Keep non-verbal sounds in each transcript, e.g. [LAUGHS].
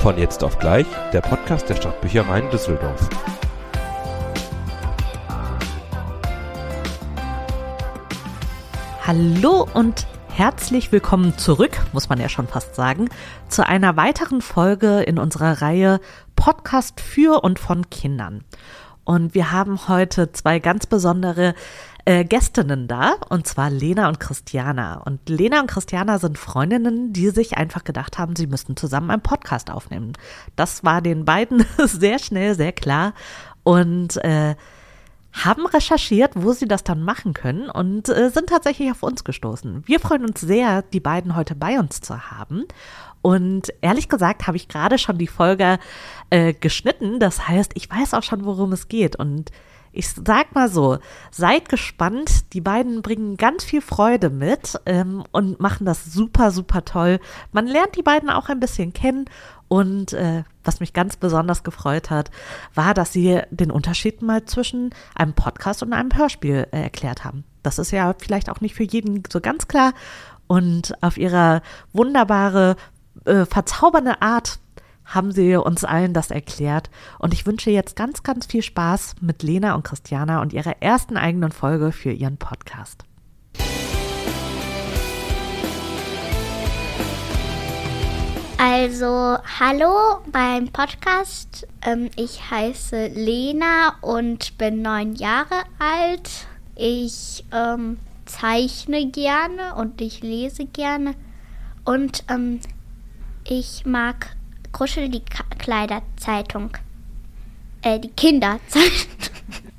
Von jetzt auf gleich, der Podcast der Stadtbüchereien Düsseldorf. Hallo und herzlich willkommen zurück, muss man ja schon fast sagen, zu einer weiteren Folge in unserer Reihe Podcast für und von Kindern. Und wir haben heute zwei ganz besondere äh, Gästinnen da, und zwar Lena und Christiana. Und Lena und Christiana sind Freundinnen, die sich einfach gedacht haben, sie müssten zusammen einen Podcast aufnehmen. Das war den beiden [LAUGHS] sehr schnell, sehr klar. Und äh, haben recherchiert, wo sie das dann machen können und äh, sind tatsächlich auf uns gestoßen. Wir freuen uns sehr, die beiden heute bei uns zu haben. Und ehrlich gesagt habe ich gerade schon die Folge äh, geschnitten. Das heißt, ich weiß auch schon, worum es geht. Und ich sag mal so, seid gespannt. Die beiden bringen ganz viel Freude mit ähm, und machen das super, super toll. Man lernt die beiden auch ein bisschen kennen. Und äh, was mich ganz besonders gefreut hat, war, dass sie den Unterschied mal zwischen einem Podcast und einem Hörspiel äh, erklärt haben. Das ist ja vielleicht auch nicht für jeden so ganz klar. Und auf ihre wunderbare, äh, verzaubernde Art haben sie uns allen das erklärt. Und ich wünsche jetzt ganz, ganz viel Spaß mit Lena und Christiana und ihrer ersten eigenen Folge für ihren Podcast. Also, hallo beim Podcast. Ähm, ich heiße Lena und bin neun Jahre alt. Ich ähm, zeichne gerne und ich lese gerne. Und ähm, ich mag Kruschel die K Kleiderzeitung. Äh, die Kinderzeitung. [LAUGHS]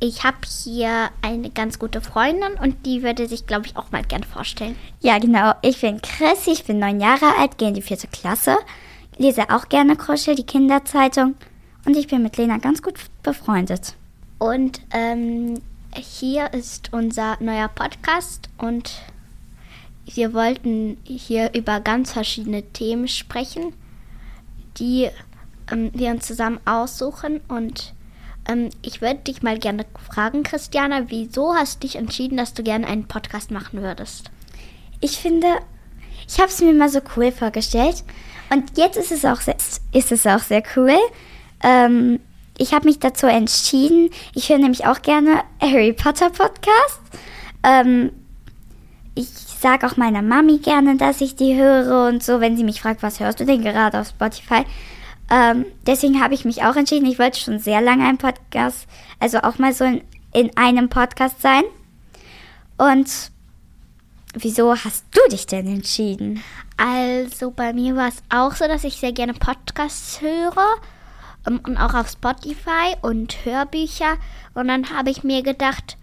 Ich habe hier eine ganz gute Freundin und die würde sich, glaube ich, auch mal gern vorstellen. Ja, genau. Ich bin Chris, ich bin neun Jahre alt, gehe in die vierte Klasse, lese auch gerne Kruschel, die Kinderzeitung und ich bin mit Lena ganz gut befreundet. Und ähm, hier ist unser neuer Podcast und wir wollten hier über ganz verschiedene Themen sprechen, die ähm, wir uns zusammen aussuchen und ähm, ich würde dich mal gerne fragen, Christiana, wieso hast du dich entschieden, dass du gerne einen Podcast machen würdest? Ich finde, ich habe es mir mal so cool vorgestellt. Und jetzt ist es auch sehr, ist es auch sehr cool. Ähm, ich habe mich dazu entschieden. Ich höre nämlich auch gerne Harry Potter Podcast. Ähm, ich sage auch meiner Mami gerne, dass ich die höre und so, wenn sie mich fragt, was hörst du denn gerade auf Spotify? Ähm, deswegen habe ich mich auch entschieden. Ich wollte schon sehr lange einen Podcast, also auch mal so in, in einem Podcast sein. Und wieso hast du dich denn entschieden? Also bei mir war es auch so, dass ich sehr gerne Podcasts höre um, und auch auf Spotify und Hörbücher. Und dann habe ich mir gedacht,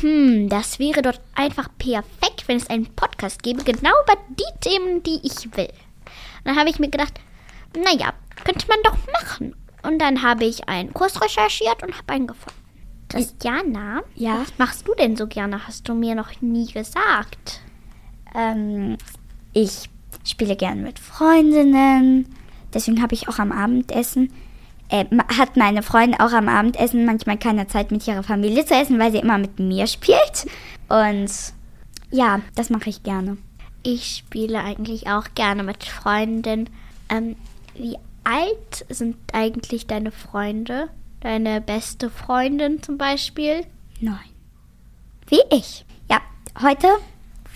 hm, das wäre dort einfach perfekt, wenn es einen Podcast gäbe, genau über die Themen, die ich will. Und dann habe ich mir gedacht, naja, könnte man doch machen. Und dann habe ich einen Kurs recherchiert und habe einen gefunden. Christiana, Ja? was machst du denn so gerne? Hast du mir noch nie gesagt. Ähm, ich spiele gern mit Freundinnen. Deswegen habe ich auch am Abendessen, äh, hat meine Freundin auch am Abendessen manchmal keine Zeit mit ihrer Familie zu essen, weil sie immer mit mir spielt. Und ja, das mache ich gerne. Ich spiele eigentlich auch gerne mit Freundinnen. Ähm, wie alt sind eigentlich deine Freunde? Deine beste Freundin zum Beispiel? Neun. Wie ich. Ja, heute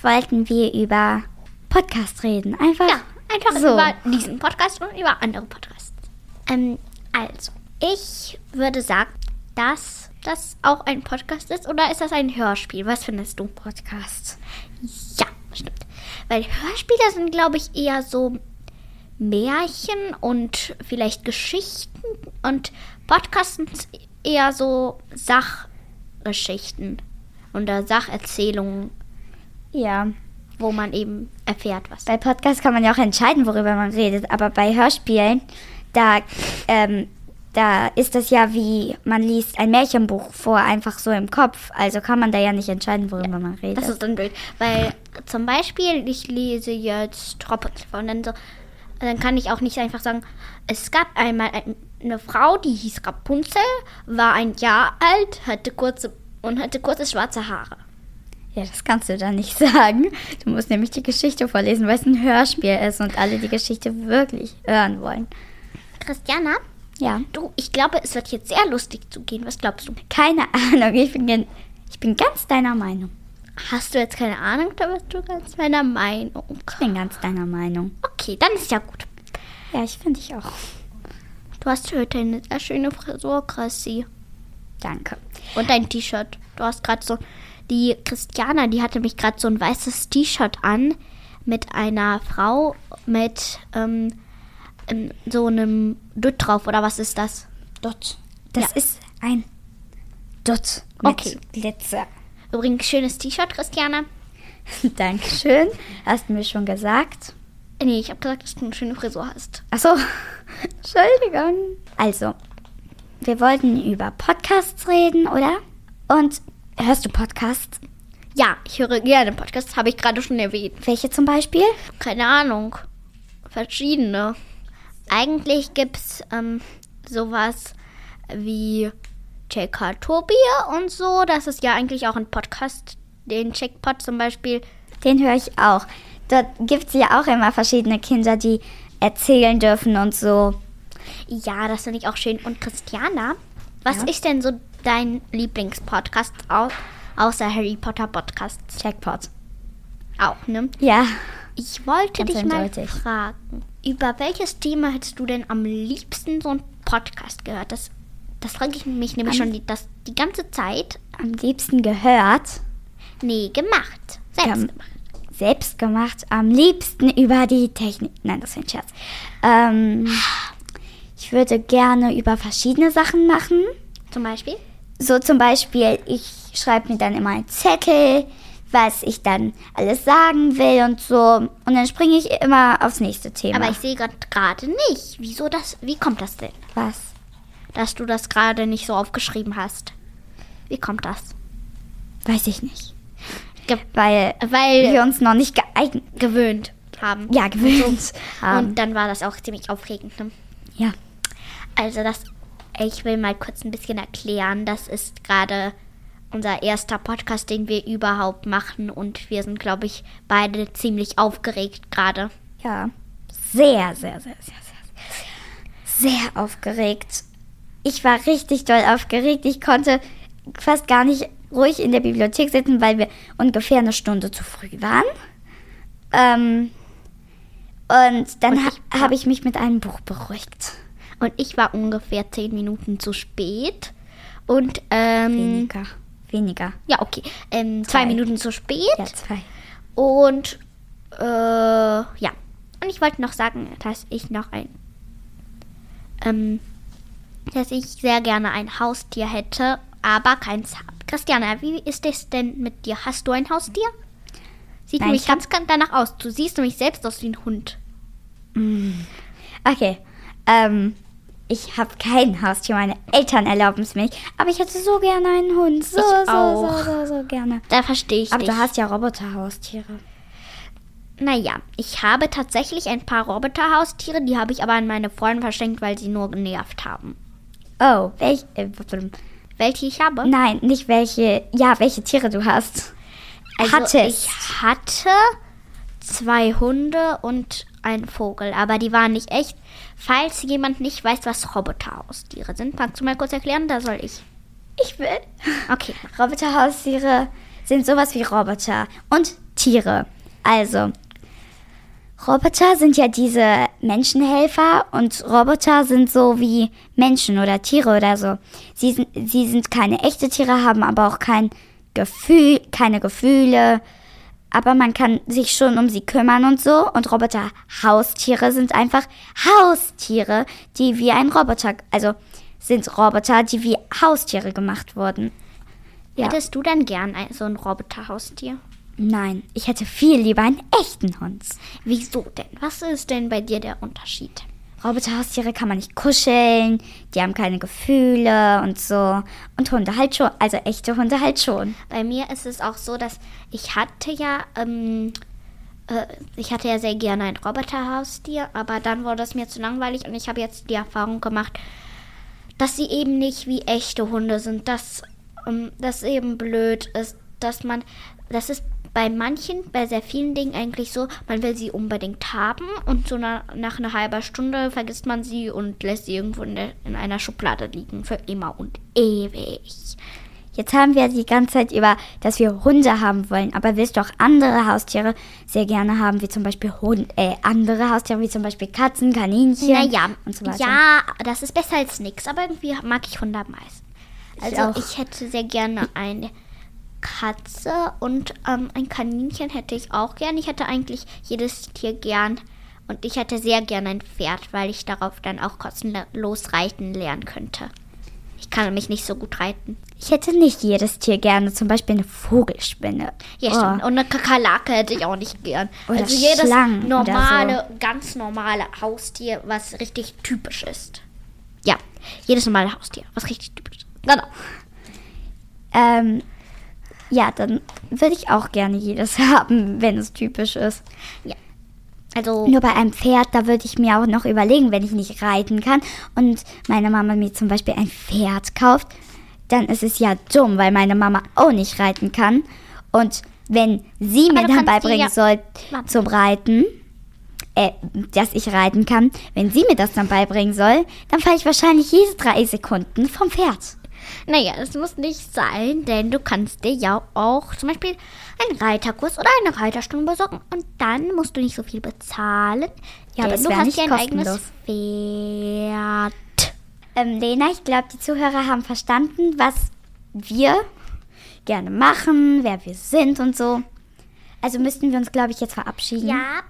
wollten wir über Podcast reden. Einfach, Ja, einfach so. über diesen Podcast und über andere Podcasts. Ähm, also, ich würde sagen, dass das auch ein Podcast ist oder ist das ein Hörspiel? Was findest du? Podcast. Ja, stimmt. Weil Hörspiele sind, glaube ich, eher so Märchen und vielleicht Geschichten und Podcasts sind eher so Sachgeschichten oder Sacherzählungen, Ja. wo man eben erfährt, was. Bei Podcasts kann man ja auch entscheiden, worüber man redet, aber bei Hörspielen, da, ähm, da ist das ja wie, man liest ein Märchenbuch vor, einfach so im Kopf. Also kann man da ja nicht entscheiden, worüber man redet. Das ist dann blöd, weil zum Beispiel ich lese jetzt Rapunzel und dann so, dann kann ich auch nicht einfach sagen, es gab einmal ein, eine Frau, die hieß Rapunzel, war ein Jahr alt, hatte kurze und hatte kurze schwarze Haare. ja, das kannst du da nicht [LAUGHS] sagen. Du musst nämlich die Geschichte vorlesen, weil es ein Hörspiel ist und alle die Geschichte wirklich hören wollen. Christiana, Ja. du, ich glaube, es wird jetzt sehr lustig zugehen. Was glaubst du? Keine Ahnung, ich bin, ich bin ganz deiner Meinung. Hast du jetzt keine Ahnung, da bist du ganz meiner Meinung. Ich bin ganz deiner Meinung. Okay, dann ist ja gut. Ja, ich finde ich auch. Du hast heute eine sehr schöne Frisur, Chrissy. Danke. Und dein T-Shirt. Du hast gerade so. Die Christiana, die hatte mich gerade so ein weißes T-Shirt an mit einer Frau mit ähm, ähm, so einem Dutt drauf. Oder was ist das? Dot. Das Ja. ist ein Dot mit Okay. Glitzer. Übrigens, schönes T-Shirt, Christiana. [LAUGHS] Dankeschön. Hast du mir schon gesagt? Nee, ich habe gesagt, dass du eine schöne Frisur hast. Achso. [LAUGHS] Entschuldigung. Also, wir wollten über Podcasts reden, oder? Und hörst du Podcasts? Ja, ich höre gerne Podcasts, habe ich gerade schon erwähnt. Welche zum Beispiel? Keine Ahnung. Verschiedene. Eigentlich gibt's ähm, sowas wie JK Tobi und so. Das ist ja eigentlich auch ein Podcast. Den Checkpot zum Beispiel. Den höre ich auch. Dort gibt es ja auch immer verschiedene Kinder, die erzählen dürfen und so. Ja, das finde ich auch schön. Und Christiana, was Ja? ist denn so dein Lieblingspodcast au außer Harry Potter Podcasts? Jackpot. Auch, ne? Ja. Ich wollte Ganz dich mal eindeutig. fragen, über welches Thema hättest du denn am liebsten so einen Podcast gehört? Das, das frage ich mich nämlich Am- schon die, das, die ganze Zeit. Am liebsten gehört. Nee, gemacht. Selbst Ja, gemacht. Selbst gemacht. Am liebsten über die Technik. Nein, das ist ein Scherz. Ähm, ich würde gerne über verschiedene Sachen machen. Zum Beispiel? So zum Beispiel, ich schreibe mir dann immer einen Zettel, was ich dann alles sagen will und so. Und dann springe ich immer aufs nächste Thema. Aber ich sehe gerade nicht. Wieso das? Wie kommt das denn? was? Dass du das gerade nicht so aufgeschrieben hast. Wie kommt das? Weiß ich nicht. Ge Weil weil wir uns noch nicht gewöhnt haben. Ja, gewöhnt haben. Und dann war das auch ziemlich aufregend. Ne? Ja. Also das, ich will mal kurz ein bisschen erklären. Das ist gerade unser erster Podcast, den wir überhaupt machen und wir sind, glaube ich, beide ziemlich aufgeregt gerade. Ja. Sehr, sehr, sehr, sehr, sehr, sehr aufgeregt. Ich war richtig doll aufgeregt. Ich konnte fast gar nicht ruhig in der Bibliothek sitzen, weil wir ungefähr eine Stunde zu früh waren. Ähm, und dann ha habe ich mich mit einem Buch beruhigt. Und ich war ungefähr zehn Minuten zu spät. Und ähm, Weniger. Weniger. ja, okay, ähm, zwei Zwei. Minuten zu spät. Ja, zwei. Und äh, ja. Und ich wollte noch sagen, dass ich noch ein, ähm, dass ich sehr gerne ein Haustier hätte, aber keins habe. Christiane, wie ist es denn mit dir? Hast du ein Haustier? Sieht Nein, nämlich ganz, ganz danach aus. Du siehst nämlich selbst aus wie ein Hund. Okay. Ähm, ich habe kein Haustier. Meine Eltern erlauben es mir nicht. Aber ich hätte so gerne einen Hund. So, Ich so, auch. so, so, so gerne. Da verstehe ich Aber dich. du hast ja Roboterhaustiere. Naja, ich habe tatsächlich ein paar Roboterhaustiere, die habe ich aber an meine Freunde verschenkt, weil sie nur genervt haben. Oh, welch, äh. Welche ich habe? nein, nicht welche, ja, welche Tiere du hast. Also Hattest. ich hatte zwei Hunde und einen Vogel, aber die waren nicht echt. Falls jemand nicht weiß, was Roboterhaustiere sind, kannst du mal kurz erklären? Da soll ich. Ich will. Okay. [LAUGHS] Roboterhaustiere sind sowas wie Roboter und Tiere. Also, Roboter sind ja diese Menschenhelfer und Roboter sind so wie Menschen oder Tiere oder so. Sie sind, sie sind keine echte Tiere, haben aber auch kein Gefühl, keine Gefühle. Aber man kann sich schon um sie kümmern und so. Und Roboter-Haustiere sind einfach Haustiere, die wie ein Roboter, also sind Roboter, die wie Haustiere gemacht wurden. Ja. Hättest du denn gern ein, so ein Roboterhaustier? Nein, ich hätte viel lieber einen echten Hund. Wieso denn? Was ist denn bei dir der Unterschied? Roboterhaustiere kann man nicht kuscheln, die haben keine Gefühle und so. Und Hunde halt schon, also echte Hunde halt schon. Bei mir ist es auch so, dass ich hatte ja, ähm, äh, ich hatte ja sehr gerne ein Roboterhaustier, aber dann wurde es mir zu langweilig und ich habe jetzt die Erfahrung gemacht, dass sie eben nicht wie echte Hunde sind, dass ähm, das eben blöd ist, dass man, das ist bei manchen, bei sehr vielen Dingen eigentlich so, man will sie unbedingt haben und so na, nach einer halben Stunde vergisst man sie und lässt sie irgendwo in, der, in einer Schublade liegen für immer und ewig. Jetzt haben wir die ganze Zeit über, dass wir Hunde haben wollen, aber willst du auch andere Haustiere sehr gerne haben, wie zum Beispiel Hund, äh, andere Haustiere, wie zum Beispiel Katzen, Kaninchen Naja, und so weiter? ja, das ist besser als nichts, aber irgendwie mag ich Hunde am meisten. Also auch. ich, hätte sehr gerne eine Katze und ähm, ein Kaninchen hätte ich auch gern. Ich hätte eigentlich jedes Tier gern und ich hätte sehr gern ein Pferd, weil ich darauf dann auch kostenlos reiten lernen könnte. Ich kann nämlich nicht so gut reiten. Ich hätte nicht jedes Tier gerne, zum Beispiel eine Vogelspinne. Ja, Oh. stimmt. Und eine Kakerlake hätte ich auch nicht gern. Oder also jedes Schlangen normale, ganz normale Haustier, was richtig typisch ist. Ja, jedes normale Haustier, was richtig typisch ist. Genau. Ähm, ja, dann würde ich auch gerne jedes [LAUGHS] haben, wenn es typisch ist. Also, Nur bei einem Pferd, da würde ich mir auch noch überlegen, wenn ich nicht reiten kann und meine Mama mir zum Beispiel ein Pferd kauft, dann ist es ja dumm, weil meine Mama auch nicht reiten kann. Und wenn sie Aber mir dann beibringen ja- soll Warte. zum Reiten, äh, dass ich reiten kann, wenn sie mir das dann beibringen soll, dann falle ich wahrscheinlich jede drei Sekunden vom Pferd. Naja, das muss nicht sein, denn du kannst dir ja auch zum Beispiel einen Reiterkurs oder eine Reiterstunde besorgen und dann musst du nicht so viel bezahlen. Ja, aber denn es du hast nicht ja ein eigenes kostenlos. Pferd. Ähm, Lena, ich glaube, die Zuhörer haben verstanden, was wir gerne machen, wer wir sind und so. Also müssten wir uns, glaube ich, jetzt verabschieden. Ja,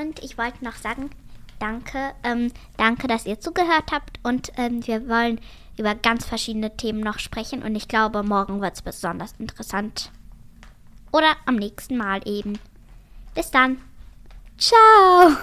und ich wollte noch sagen, danke, ähm, danke, dass ihr zugehört habt und ähm, wir wollen über ganz verschiedene Themen noch sprechen und ich glaube, morgen wird es besonders interessant. Oder am nächsten Mal eben. Bis dann. Ciao.